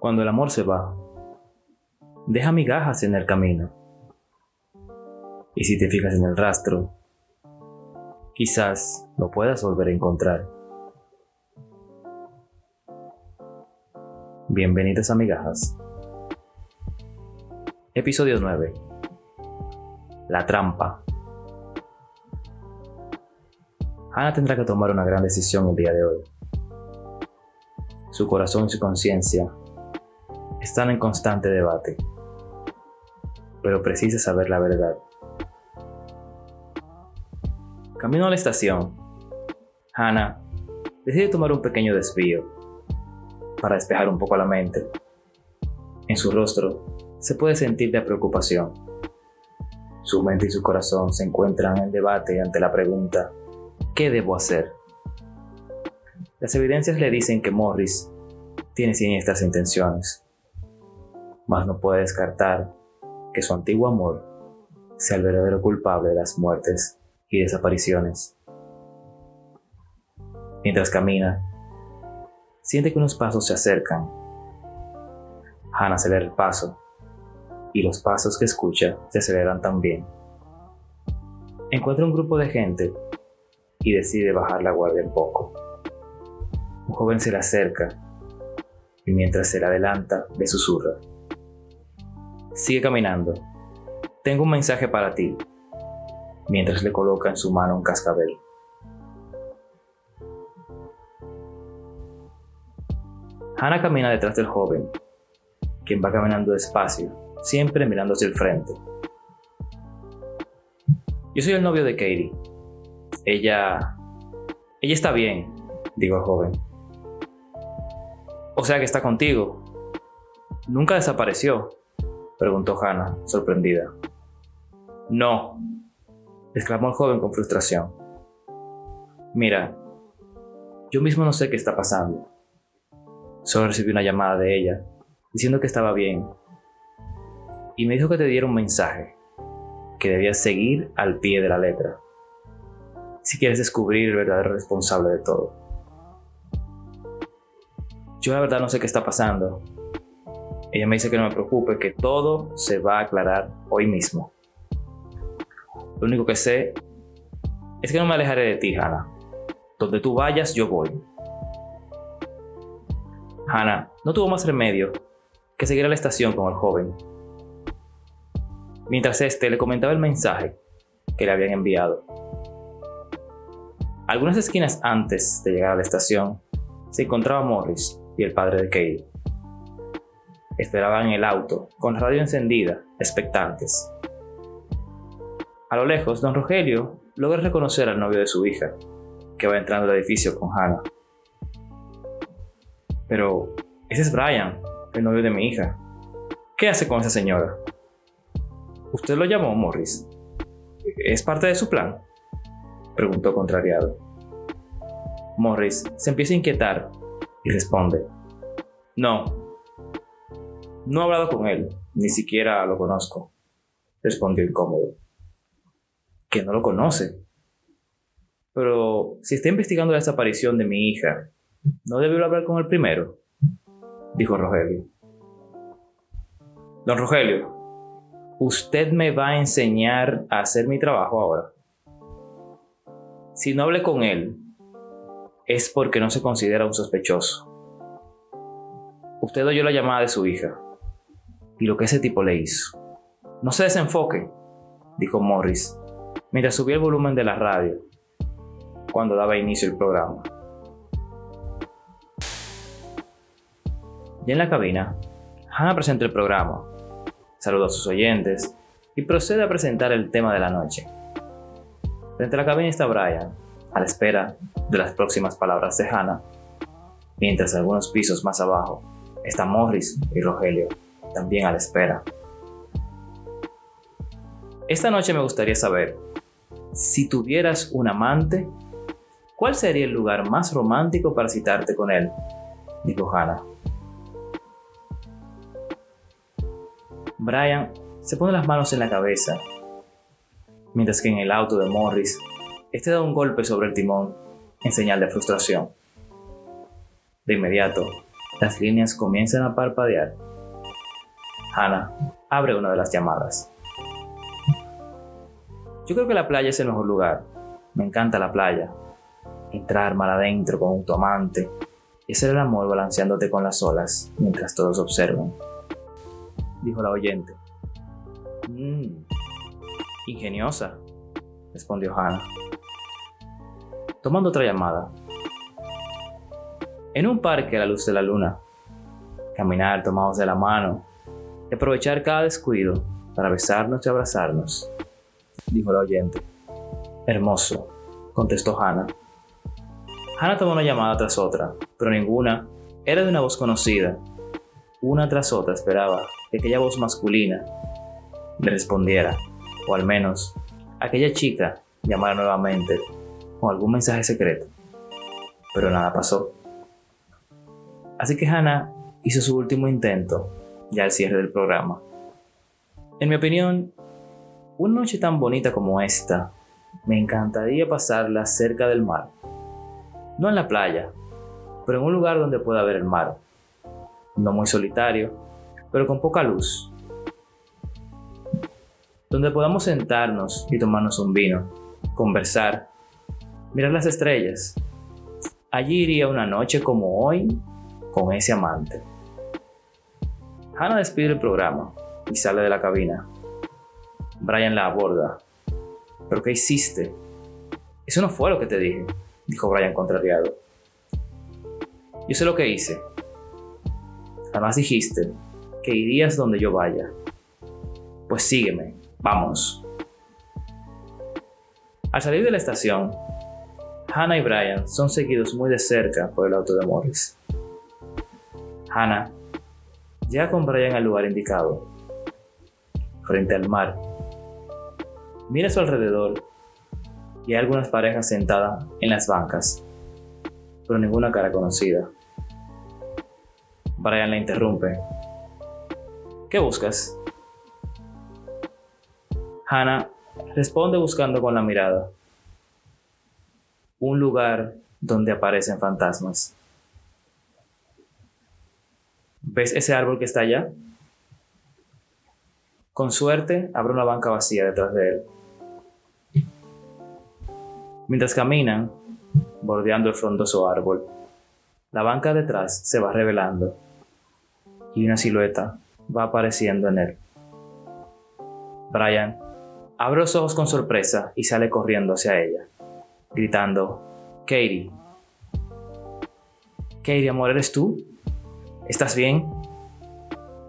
Cuando el amor se va, deja migajas en el camino. Y si te fijas en el rastro, quizás lo puedas volver a encontrar. Bienvenidos a Migajas. Episodio 9. La trampa. Hannah tendrá que tomar una gran decisión el día de hoy. Su corazón y su conciencia están en constante debate, pero precisa saber la verdad. Camino a la estación, Hannah decide tomar un pequeño desvío para despejar un poco la mente. En su rostro se puede sentir de preocupación. Su mente y su corazón se encuentran en debate ante la pregunta, ¿qué debo hacer? Las evidencias le dicen que Morris tiene siniestras intenciones, mas no puede descartar que su antiguo amor sea el verdadero culpable de las muertes y desapariciones. Mientras camina, siente que unos pasos se acercan. Hannah acelera el paso y los pasos que escucha se aceleran también. Encuentra un grupo de gente y decide bajar la guardia un poco. Un joven se le acerca y mientras se le adelanta le susurra. Sigue caminando. Tengo un mensaje para ti. Mientras le coloca en su mano un cascabel. Hannah camina detrás del joven, quien va caminando despacio, siempre mirando hacia el frente. Yo soy el novio de Katie. Ella... Ella está bien, dijo el joven. O sea que está contigo. Nunca desapareció, preguntó Hannah, sorprendida. No, exclamó el joven con frustración. Mira, yo mismo no sé qué está pasando. Solo recibí una llamada de ella, diciendo que estaba bien. Y me dijo que te diera un mensaje, que debías seguir al pie de la letra, si quieres descubrir el verdadero responsable de todo. Yo la verdad no sé qué está pasando. Ella me dice que no me preocupe, que todo se va a aclarar hoy mismo. Lo único que sé es que no me alejaré de ti, Hannah. Donde tú vayas, yo voy. Hannah no tuvo más remedio que seguir a la estación con el joven. Mientras este le comentaba el mensaje que le habían enviado. Algunas esquinas antes de llegar a la estación se encontraba Morris, y el padre de Katie. Esperaban en el auto, con radio encendida, expectantes. A lo lejos, don Rogelio logra reconocer al novio de su hija, que va entrando al edificio con Hannah. Pero, ese es Brian, el novio de mi hija. ¿Qué hace con esa señora? ¿Usted lo llamó, Morris? ¿Es parte de su plan? Preguntó contrariado. Morris se empieza a inquietar y responde, no, no he hablado con él, ni siquiera lo conozco, respondió incómodo. Que no lo conoce. Pero si está investigando la desaparición de mi hija, ¿no debió hablar con él primero? Dijo Rogelio. Don Rogelio, usted me va a enseñar a hacer mi trabajo ahora. Si no hablé con él, es porque no se considera un sospechoso. Usted oyó la llamada de su hija y lo que ese tipo le hizo. No se desenfoque, dijo Morris, mientras subía el volumen de la radio cuando daba inicio el programa. Ya en la cabina, Hannah presenta el programa, saluda a sus oyentes y procede a presentar el tema de la noche. Frente a la cabina está Brian, a la espera de las próximas palabras de Hannah, mientras algunos pisos más abajo está Morris y Rogelio, también a la espera. Esta noche me gustaría saber, si tuvieras un amante, ¿cuál sería el lugar más romántico para citarte con él? Dijo Hannah. Brian se pone las manos en la cabeza, mientras que en el auto de Morris este da un golpe sobre el timón en señal de frustración. De inmediato, Las líneas comienzan a parpadear. Hannah abre una de las llamadas. Yo creo que la playa es el mejor lugar. Me encanta la playa. Entrar mal adentro con tu amante y hacer el amor balanceándote con las olas mientras todos observan. Dijo la oyente. Mmm, ingeniosa, respondió Hannah. Tomando otra llamada. En un parque a la luz de la luna. Caminar tomados de la mano y aprovechar cada descuido para besarnos y abrazarnos dijo la oyente. Hermoso, contestó Hannah. Hannah tomó una llamada tras otra, pero ninguna era de una voz conocida. Una tras otra esperaba que aquella voz masculina le respondiera, o al menos aquella chica llamara nuevamente con algún mensaje secreto. Pero nada pasó. Así que Hannah hizo su último intento ya al cierre del programa. En mi opinión, una noche tan bonita como esta, me encantaría pasarla cerca del mar. No en la playa, pero en un lugar donde pueda ver el mar. No muy solitario, pero con poca luz. Donde podamos sentarnos y tomarnos un vino, conversar, mirar las estrellas. Allí iría una noche como hoy con ese amante. Hannah despide el programa y sale de la cabina. Brian la aborda. ¿Pero qué hiciste? Eso no fue lo que te dije, dijo Brian contrariado. Yo sé lo que hice. Además dijiste que irías donde yo vaya. Pues sígueme, vamos. Al salir de la estación, Hannah y Brian son seguidos muy de cerca por el auto de Morris. Hannah llega con Brian al lugar indicado, frente al mar, Mira a su alrededor y hay algunas parejas sentadas en las bancas, pero ninguna cara conocida. Brian la interrumpe. ¿Qué buscas? Hannah responde buscando con la mirada. Un lugar donde aparecen fantasmas. ¿Ves ese árbol que está allá? Con suerte, habrá una banca vacía detrás de él. Mientras caminan, bordeando el frondoso árbol, la banca detrás se va revelando y una silueta va apareciendo en él. Brian abre los ojos con sorpresa y sale corriendo hacia ella, gritando, Katie. Katie, amor, ¿eres tú? ¿Estás bien?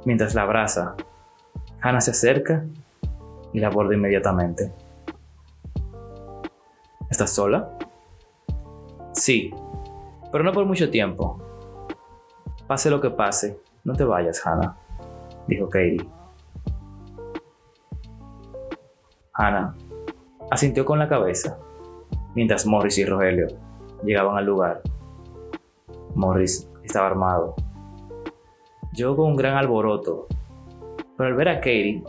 Mientras la abraza, Hannah se acerca y la aborda inmediatamente. ¿Estás sola? Sí, pero no por mucho tiempo. Pase lo que pase, no te vayas, Hannah, dijo Katie. Hannah asintió con la cabeza mientras Morris y Rogelio llegaban al lugar. Morris estaba armado. Llegó con un gran alboroto, pero al ver a Katie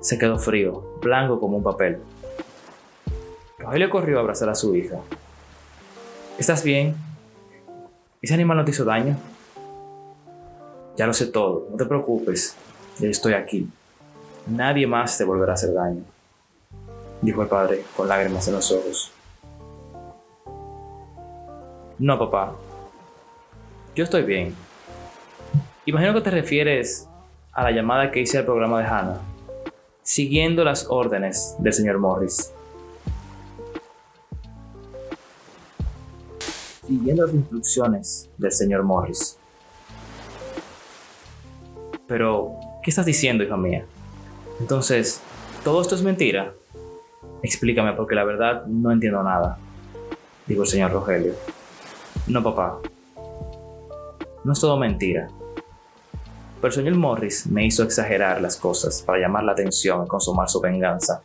se quedó frío, blanco como un papel. Rogelio corrió a abrazar a su hija. ¿Estás bien? ¿Ese animal no te hizo daño? Ya lo sé todo, no te preocupes, yo estoy aquí. Nadie más te volverá a hacer daño, dijo el padre con lágrimas en los ojos. No, papá, yo estoy bien. Imagino que te refieres a la llamada que hice al programa de Hannah, siguiendo las órdenes del señor Morris. siguiendo las instrucciones del señor Morris. Pero, ¿qué estás diciendo, hija mía? Entonces, ¿todo esto es mentira? Explícame, porque la verdad no entiendo nada, dijo el señor Rogelio. No, papá. No es todo mentira. Pero el señor Morris me hizo exagerar las cosas para llamar la atención y consumar su venganza.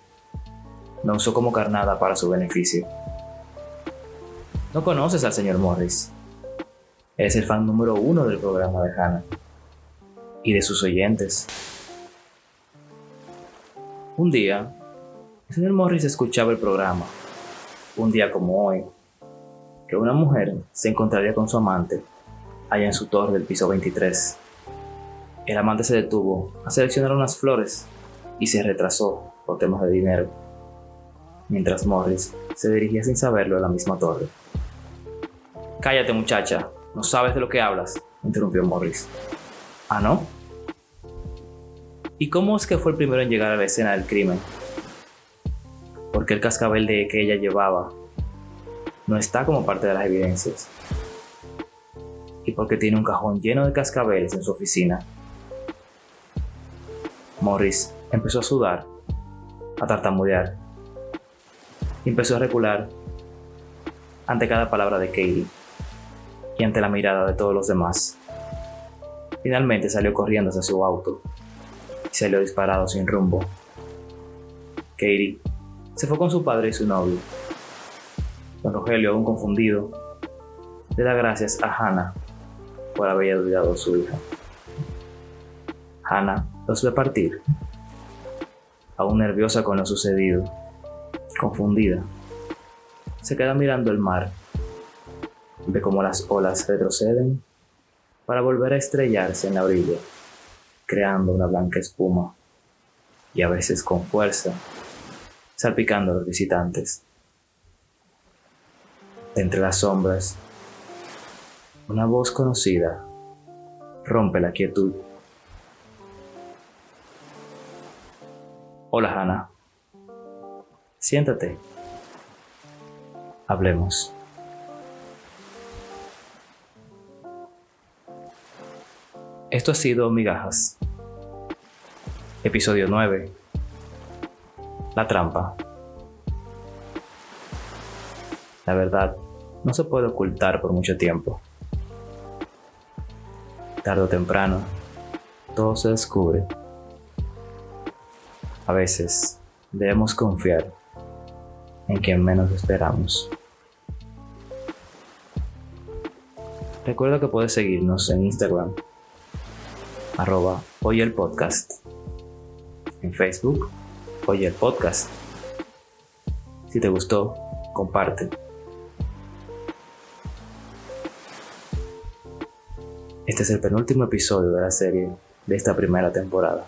Me usó como carnada para su beneficio. No conoces al señor Morris. Es el fan número uno del programa de Hannah y de sus oyentes. Un día, el señor Morris escuchaba el programa, un día como hoy, que una mujer se encontraría con su amante allá en su torre del piso 23. El amante se detuvo a seleccionar unas flores y se retrasó por temas de dinero, mientras Morris se dirigía sin saberlo a la misma torre. Cállate muchacha, no sabes de lo que hablas, interrumpió Morris. ¿Ah, no? ¿Y cómo es que fue el primero en llegar a la escena del crimen? Porque el cascabel de que ella llevaba no está como parte de las evidencias. Y porque tiene un cajón lleno de cascabeles en su oficina. Morris empezó a sudar, a tartamudear, y empezó a recular ante cada palabra de Katie y ante la mirada de todos los demás. Finalmente salió corriendo hacia su auto y salió disparado sin rumbo. Katie se fue con su padre y su novio. Don Rogelio, aún confundido, le da gracias a Hannah por haber ayudado a su hija. Hannah los ve partir, aún nerviosa con lo sucedido, confundida. Se queda mirando el mar, ve cómo las olas retroceden para volver a estrellarse en la orilla, creando una blanca espuma y a veces con fuerza, salpicando a los visitantes. entre las sombras, una voz conocida rompe la quietud. Hola Hannah. Siéntate. Hablemos. Esto ha sido Migajas. Episodio 9. La trampa. La verdad no se puede ocultar por mucho tiempo. Tarde o temprano, todo se descubre. A veces debemos confiar en quien menos esperamos. Recuerda que puedes seguirnos en Instagram, arroba hoy el podcast. En Facebook, hoy el podcast. Si te gustó, comparte. Este es el penúltimo episodio de la serie de esta primera temporada.